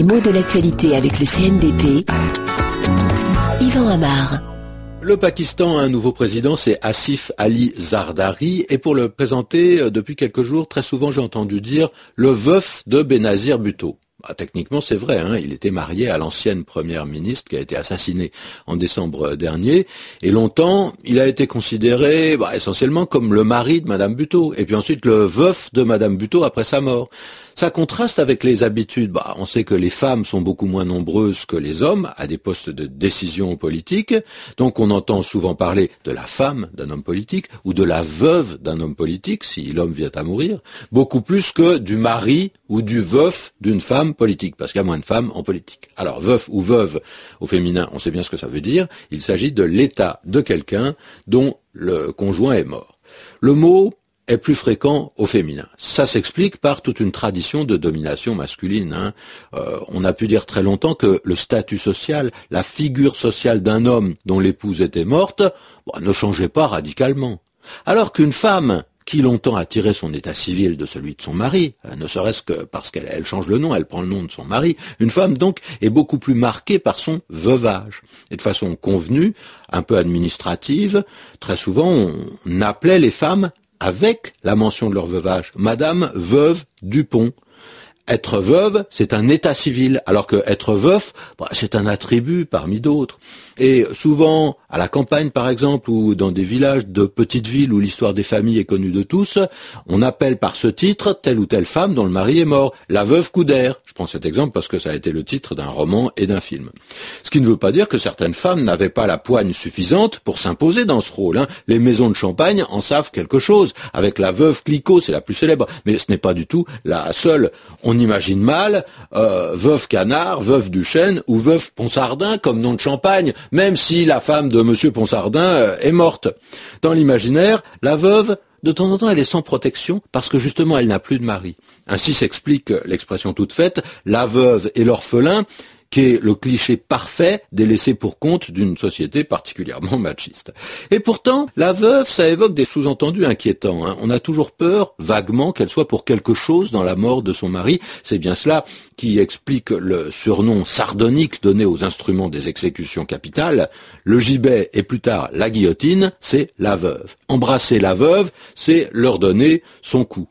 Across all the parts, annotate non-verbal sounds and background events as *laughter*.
Les mots de l'actualité avec le CNDP. Yvan Amar. Le Pakistan a un nouveau président, c'est Asif Ali Zardari, et pour le présenter, euh, depuis quelques jours, très souvent j'ai entendu dire le veuf de Benazir Bhutto. Bah, techniquement, c'est vrai. Hein, il était marié à l'ancienne première ministre qui a été assassinée en décembre dernier. Et longtemps, il a été considéré bah, essentiellement comme le mari de Madame Buteau. Et puis ensuite, le veuf de Madame Buteau après sa mort. Ça contraste avec les habitudes. Bah, on sait que les femmes sont beaucoup moins nombreuses que les hommes à des postes de décision politique. Donc on entend souvent parler de la femme d'un homme politique ou de la veuve d'un homme politique si l'homme vient à mourir, beaucoup plus que du mari ou du veuf d'une femme politique, parce qu'il y a moins de femmes en politique. Alors veuf ou veuve au féminin, on sait bien ce que ça veut dire. Il s'agit de l'état de quelqu'un dont le conjoint est mort. Le mot est plus fréquent au féminin. Ça s'explique par toute une tradition de domination masculine. Hein. Euh, on a pu dire très longtemps que le statut social, la figure sociale d'un homme dont l'épouse était morte, ne changeait pas radicalement. Alors qu'une femme qui longtemps a tiré son état civil de celui de son mari, euh, ne serait-ce que parce qu'elle change le nom, elle prend le nom de son mari, une femme donc est beaucoup plus marquée par son veuvage. Et de façon convenue, un peu administrative, très souvent on appelait les femmes avec la mention de leur veuvage. Madame veuve Dupont. Être veuve, c'est un état civil, alors que être veuf, bah, c'est un attribut parmi d'autres. Et souvent, à la campagne par exemple, ou dans des villages de petites villes où l'histoire des familles est connue de tous, on appelle par ce titre telle ou telle femme dont le mari est mort, la veuve Coudert. Je prends cet exemple parce que ça a été le titre d'un roman et d'un film. Ce qui ne veut pas dire que certaines femmes n'avaient pas la poigne suffisante pour s'imposer dans ce rôle. Hein. Les maisons de champagne en savent quelque chose. Avec la veuve Clicquot, c'est la plus célèbre, mais ce n'est pas du tout la seule imagine mal euh, veuve Canard, veuve Duchesne ou veuve Ponsardin comme nom de champagne, même si la femme de Monsieur Ponsardin euh, est morte. Dans l'imaginaire, la veuve de temps en temps, elle est sans protection parce que justement, elle n'a plus de mari. Ainsi s'explique l'expression toute faite, la veuve et l'orphelin, qui est le cliché parfait des laissés pour compte d'une société particulièrement *laughs* machiste. Et pourtant, la veuve, ça évoque des sous-entendus inquiétants. Hein. On a toujours peur, vaguement, qu'elle soit pour quelque chose dans la mort de son mari. C'est bien cela qui explique le surnom sardonique donné aux instruments des exécutions capitales. Le gibet et plus tard la guillotine, c'est la veuve. Embrasser la veuve, c'est leur donner son coup.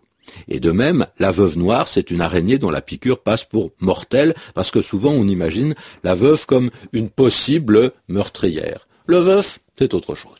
Et de même, la veuve noire, c'est une araignée dont la piqûre passe pour mortelle, parce que souvent on imagine la veuve comme une possible meurtrière. Le veuf, c'est autre chose.